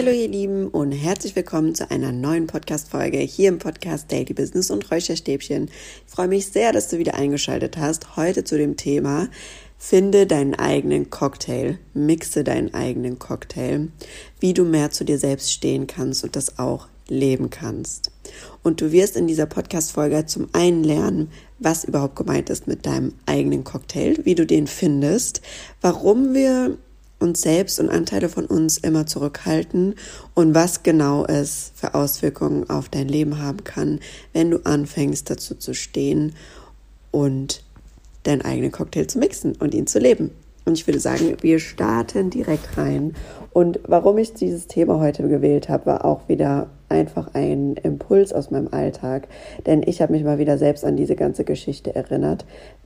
Hallihallo ihr Lieben und herzlich willkommen zu einer neuen Podcast-Folge hier im Podcast Daily Business und Räucherstäbchen. Ich freue mich sehr, dass du wieder eingeschaltet hast. Heute zu dem Thema Finde deinen eigenen Cocktail, mixe deinen eigenen Cocktail, wie du mehr zu dir selbst stehen kannst und das auch leben kannst. Und du wirst in dieser Podcast-Folge zum einen lernen, was überhaupt gemeint ist mit deinem eigenen Cocktail, wie du den findest, warum wir uns selbst und Anteile von uns immer zurückhalten und was genau es für Auswirkungen auf dein Leben haben kann, wenn du anfängst dazu zu stehen und deinen eigenen Cocktail zu mixen und ihn zu leben. Und ich würde sagen, wir starten direkt rein. Und warum ich dieses Thema heute gewählt habe, war auch wieder einfach ein Impuls aus meinem Alltag. Denn ich habe mich mal wieder selbst an diese ganze Geschichte erinnert,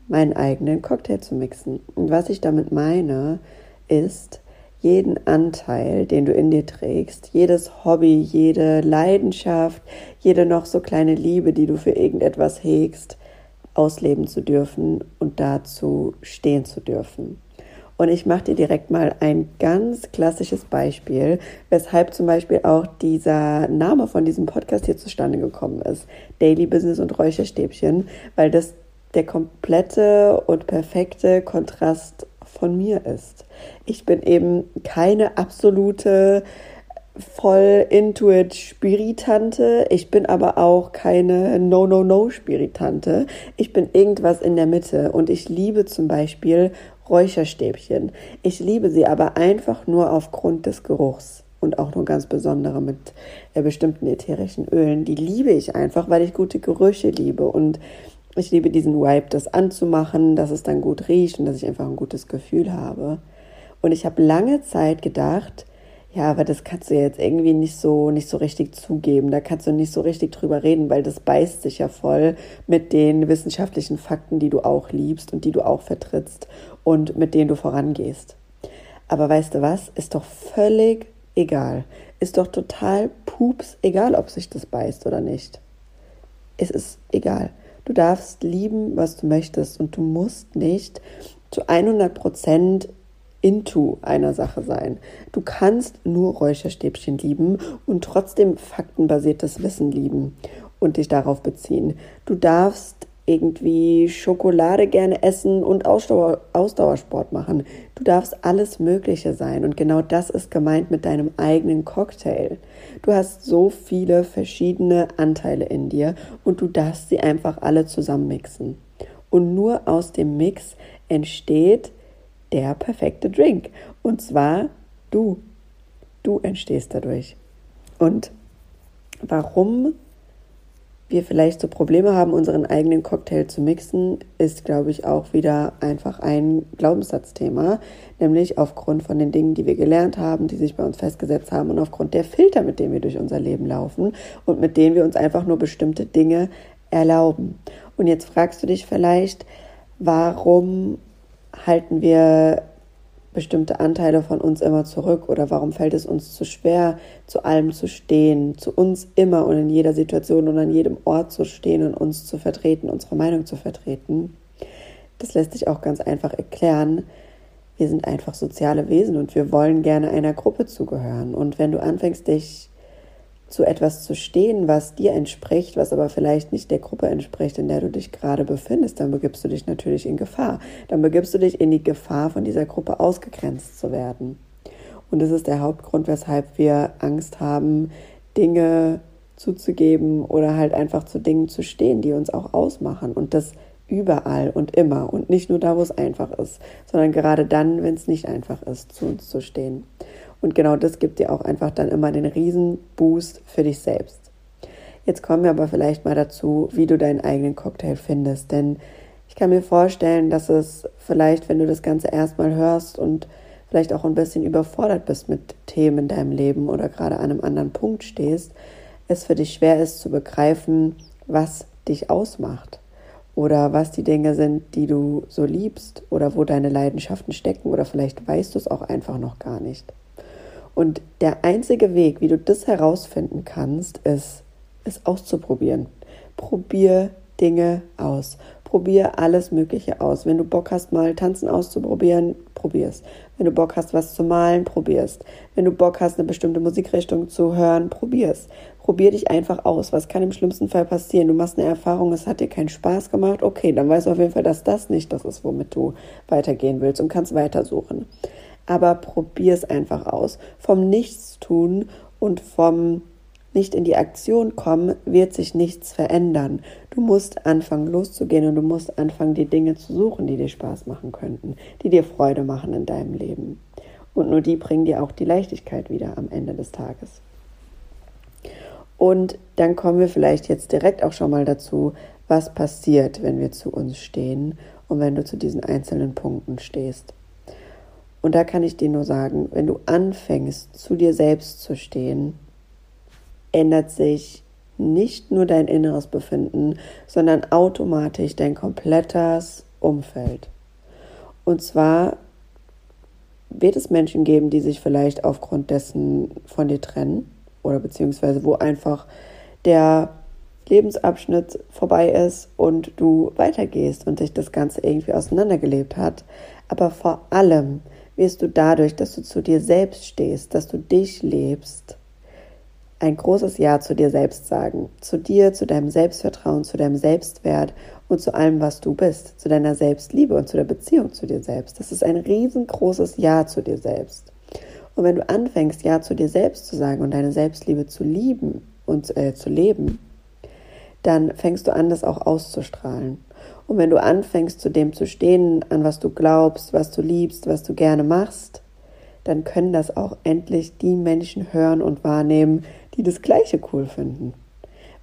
meinen eigenen Cocktail zu mixen. Und was ich damit meine, ist, jeden Anteil, den du in dir trägst, jedes Hobby, jede Leidenschaft, jede noch so kleine Liebe, die du für irgendetwas hegst, ausleben zu dürfen und dazu stehen zu dürfen. Und ich mache dir direkt mal ein ganz klassisches Beispiel, weshalb zum Beispiel auch dieser Name von diesem Podcast hier zustande gekommen ist. Daily Business und Räucherstäbchen, weil das der komplette und perfekte Kontrast von mir ist. Ich bin eben keine absolute voll Intuit Spiritante. Ich bin aber auch keine No No No Spiritante. Ich bin irgendwas in der Mitte und ich liebe zum Beispiel Räucherstäbchen. Ich liebe sie aber einfach nur aufgrund des Geruchs und auch nur ganz besondere mit äh, bestimmten ätherischen Ölen. Die liebe ich einfach, weil ich gute Gerüche liebe und ich liebe diesen Vibe, das anzumachen, dass es dann gut riecht und dass ich einfach ein gutes Gefühl habe. Und ich habe lange Zeit gedacht, ja, aber das kannst du jetzt irgendwie nicht so, nicht so richtig zugeben. Da kannst du nicht so richtig drüber reden, weil das beißt sich ja voll mit den wissenschaftlichen Fakten, die du auch liebst und die du auch vertrittst und mit denen du vorangehst. Aber weißt du was? Ist doch völlig egal. Ist doch total pups egal, ob sich das beißt oder nicht. Es ist egal. Du darfst lieben, was du möchtest und du musst nicht zu 100 Prozent into einer Sache sein. Du kannst nur Räucherstäbchen lieben und trotzdem faktenbasiertes Wissen lieben und dich darauf beziehen. Du darfst irgendwie Schokolade gerne essen und Ausdauer, Ausdauersport machen. Du darfst alles Mögliche sein und genau das ist gemeint mit deinem eigenen Cocktail. Du hast so viele verschiedene Anteile in dir und du darfst sie einfach alle zusammenmixen. Und nur aus dem Mix entsteht der perfekte Drink. Und zwar du. Du entstehst dadurch. Und warum wir vielleicht so Probleme haben, unseren eigenen Cocktail zu mixen, ist, glaube ich, auch wieder einfach ein Glaubenssatzthema, nämlich aufgrund von den Dingen, die wir gelernt haben, die sich bei uns festgesetzt haben und aufgrund der Filter, mit denen wir durch unser Leben laufen und mit denen wir uns einfach nur bestimmte Dinge erlauben. Und jetzt fragst du dich vielleicht, warum halten wir bestimmte Anteile von uns immer zurück oder warum fällt es uns zu schwer, zu allem zu stehen, zu uns immer und in jeder Situation und an jedem Ort zu stehen und uns zu vertreten, unsere Meinung zu vertreten. Das lässt sich auch ganz einfach erklären. Wir sind einfach soziale Wesen und wir wollen gerne einer Gruppe zugehören. Und wenn du anfängst, dich zu etwas zu stehen, was dir entspricht, was aber vielleicht nicht der Gruppe entspricht, in der du dich gerade befindest, dann begibst du dich natürlich in Gefahr. Dann begibst du dich in die Gefahr, von dieser Gruppe ausgegrenzt zu werden. Und das ist der Hauptgrund, weshalb wir Angst haben, Dinge zuzugeben oder halt einfach zu Dingen zu stehen, die uns auch ausmachen. Und das überall und immer und nicht nur da, wo es einfach ist, sondern gerade dann, wenn es nicht einfach ist, zu uns zu stehen. Und genau das gibt dir auch einfach dann immer den Riesenboost für dich selbst. Jetzt kommen wir aber vielleicht mal dazu, wie du deinen eigenen Cocktail findest. Denn ich kann mir vorstellen, dass es vielleicht, wenn du das Ganze erstmal hörst und vielleicht auch ein bisschen überfordert bist mit Themen in deinem Leben oder gerade an einem anderen Punkt stehst, es für dich schwer ist zu begreifen, was dich ausmacht oder was die Dinge sind, die du so liebst oder wo deine Leidenschaften stecken oder vielleicht weißt du es auch einfach noch gar nicht. Und der einzige Weg, wie du das herausfinden kannst, ist, es auszuprobieren. Probier Dinge aus. probier alles Mögliche aus. Wenn du Bock hast, mal Tanzen auszuprobieren, probier's. Wenn du Bock hast, was zu malen, probier's. Wenn du Bock hast, eine bestimmte Musikrichtung zu hören, probier's. Probier dich einfach aus. Was kann im schlimmsten Fall passieren? Du machst eine Erfahrung, es hat dir keinen Spaß gemacht. Okay, dann weißt du auf jeden Fall, dass das nicht das ist, womit du weitergehen willst und kannst weitersuchen. Aber probier es einfach aus. Vom Nichtstun und vom nicht in die Aktion kommen, wird sich nichts verändern. Du musst anfangen loszugehen und du musst anfangen, die Dinge zu suchen, die dir Spaß machen könnten, die dir Freude machen in deinem Leben. Und nur die bringen dir auch die Leichtigkeit wieder am Ende des Tages. Und dann kommen wir vielleicht jetzt direkt auch schon mal dazu, was passiert, wenn wir zu uns stehen und wenn du zu diesen einzelnen Punkten stehst. Und da kann ich dir nur sagen, wenn du anfängst, zu dir selbst zu stehen, ändert sich nicht nur dein inneres Befinden, sondern automatisch dein komplettes Umfeld. Und zwar wird es Menschen geben, die sich vielleicht aufgrund dessen von dir trennen oder beziehungsweise wo einfach der Lebensabschnitt vorbei ist und du weitergehst und sich das Ganze irgendwie auseinandergelebt hat. Aber vor allem wirst du dadurch, dass du zu dir selbst stehst, dass du dich lebst, ein großes Ja zu dir selbst sagen. Zu dir, zu deinem Selbstvertrauen, zu deinem Selbstwert und zu allem, was du bist. Zu deiner Selbstliebe und zu der Beziehung zu dir selbst. Das ist ein riesengroßes Ja zu dir selbst. Und wenn du anfängst, Ja zu dir selbst zu sagen und deine Selbstliebe zu lieben und äh, zu leben, dann fängst du an, das auch auszustrahlen. Und wenn du anfängst, zu dem zu stehen, an was du glaubst, was du liebst, was du gerne machst, dann können das auch endlich die Menschen hören und wahrnehmen, die das Gleiche cool finden.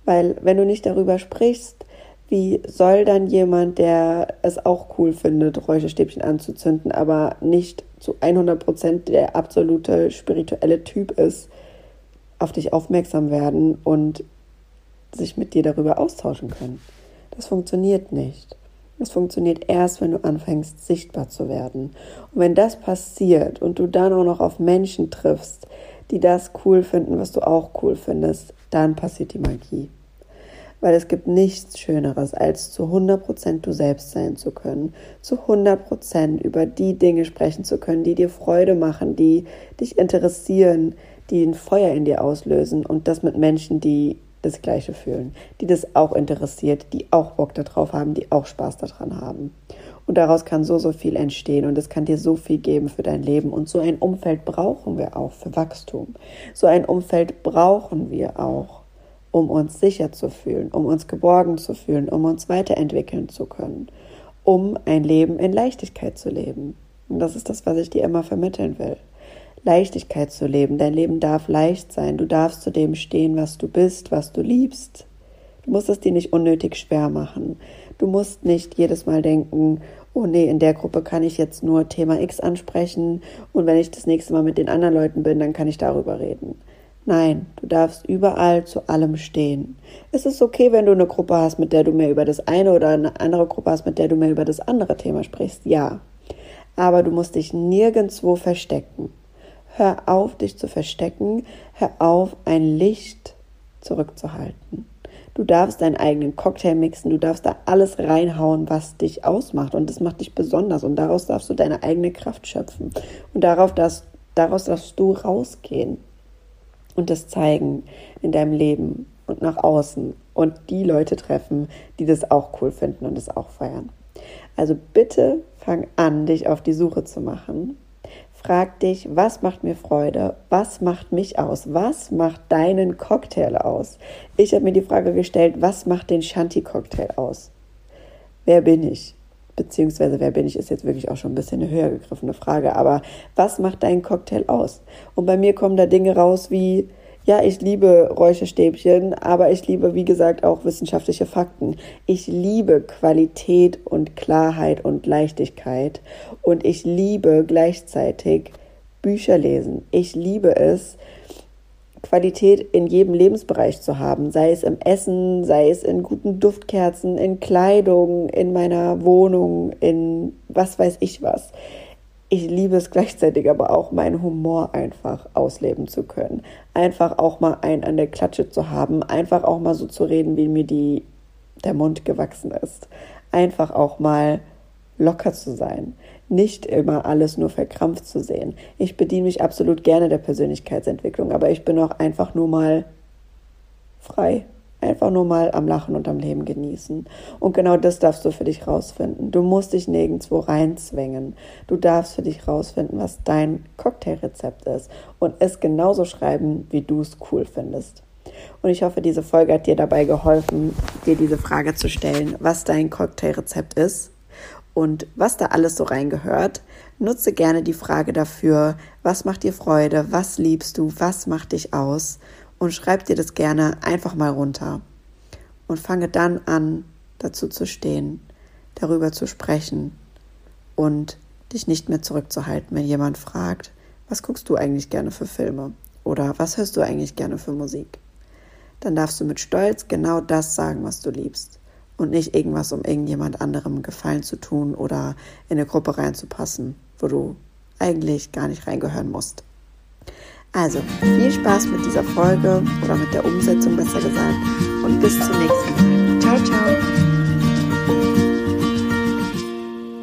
Weil wenn du nicht darüber sprichst, wie soll dann jemand, der es auch cool findet, Räucherstäbchen anzuzünden, aber nicht zu 100 Prozent der absolute spirituelle Typ ist, auf dich aufmerksam werden und sich mit dir darüber austauschen können? Das funktioniert nicht. Es funktioniert erst, wenn du anfängst, sichtbar zu werden. Und wenn das passiert und du dann auch noch auf Menschen triffst, die das cool finden, was du auch cool findest, dann passiert die Magie. Weil es gibt nichts Schöneres, als zu 100% du selbst sein zu können, zu 100% über die Dinge sprechen zu können, die dir Freude machen, die dich interessieren, die ein Feuer in dir auslösen und das mit Menschen, die das Gleiche fühlen, die das auch interessiert, die auch Bock darauf haben, die auch Spaß daran haben. Und daraus kann so, so viel entstehen und es kann dir so viel geben für dein Leben. Und so ein Umfeld brauchen wir auch für Wachstum. So ein Umfeld brauchen wir auch, um uns sicher zu fühlen, um uns geborgen zu fühlen, um uns weiterentwickeln zu können, um ein Leben in Leichtigkeit zu leben. Und das ist das, was ich dir immer vermitteln will. Leichtigkeit zu leben. Dein Leben darf leicht sein. Du darfst zu dem stehen, was du bist, was du liebst. Du musst es dir nicht unnötig schwer machen. Du musst nicht jedes Mal denken, oh nee, in der Gruppe kann ich jetzt nur Thema X ansprechen und wenn ich das nächste Mal mit den anderen Leuten bin, dann kann ich darüber reden. Nein, du darfst überall zu allem stehen. Es ist okay, wenn du eine Gruppe hast, mit der du mehr über das eine oder eine andere Gruppe hast, mit der du mehr über das andere Thema sprichst. Ja. Aber du musst dich nirgendwo verstecken. Hör auf, dich zu verstecken. Hör auf, ein Licht zurückzuhalten. Du darfst deinen eigenen Cocktail mixen, du darfst da alles reinhauen, was dich ausmacht und das macht dich besonders und daraus darfst du deine eigene Kraft schöpfen und darauf darfst, daraus darfst du rausgehen und das zeigen in deinem Leben und nach außen und die Leute treffen, die das auch cool finden und das auch feiern. Also bitte fang an, dich auf die Suche zu machen Frag dich, was macht mir Freude? Was macht mich aus? Was macht deinen Cocktail aus? Ich habe mir die Frage gestellt, was macht den Shanti-Cocktail aus? Wer bin ich? Beziehungsweise, wer bin ich, ist jetzt wirklich auch schon ein bisschen eine höher gegriffene Frage. Aber was macht deinen Cocktail aus? Und bei mir kommen da Dinge raus wie, ja, ich liebe Räucherstäbchen, aber ich liebe, wie gesagt, auch wissenschaftliche Fakten. Ich liebe Qualität und Klarheit und Leichtigkeit und ich liebe gleichzeitig Bücher lesen. Ich liebe es, Qualität in jedem Lebensbereich zu haben, sei es im Essen, sei es in guten Duftkerzen, in Kleidung, in meiner Wohnung, in was weiß ich was ich liebe es gleichzeitig aber auch, meinen Humor einfach ausleben zu können. Einfach auch mal einen an der Klatsche zu haben, einfach auch mal so zu reden, wie mir die, der Mund gewachsen ist. einfach auch mal locker zu sein, nicht immer alles nur verkrampft zu sehen. Ich bediene mich absolut gerne der Persönlichkeitsentwicklung, aber ich bin auch einfach nur mal frei. Einfach nur mal am Lachen und am Leben genießen. Und genau das darfst du für dich rausfinden. Du musst dich nirgendwo reinzwängen. Du darfst für dich rausfinden, was dein Cocktailrezept ist und es genauso schreiben, wie du es cool findest. Und ich hoffe, diese Folge hat dir dabei geholfen, dir diese Frage zu stellen, was dein Cocktailrezept ist und was da alles so reingehört. Nutze gerne die Frage dafür, was macht dir Freude, was liebst du, was macht dich aus und schreib dir das gerne einfach mal runter und fange dann an, dazu zu stehen, darüber zu sprechen und dich nicht mehr zurückzuhalten, wenn jemand fragt, was guckst du eigentlich gerne für Filme oder was hörst du eigentlich gerne für Musik? Dann darfst du mit Stolz genau das sagen, was du liebst und nicht irgendwas, um irgendjemand anderem Gefallen zu tun oder in eine Gruppe reinzupassen, wo du eigentlich gar nicht reingehören musst. Also viel Spaß mit dieser Folge oder mit der Umsetzung besser gesagt und bis zum nächsten Mal. Ciao, ciao.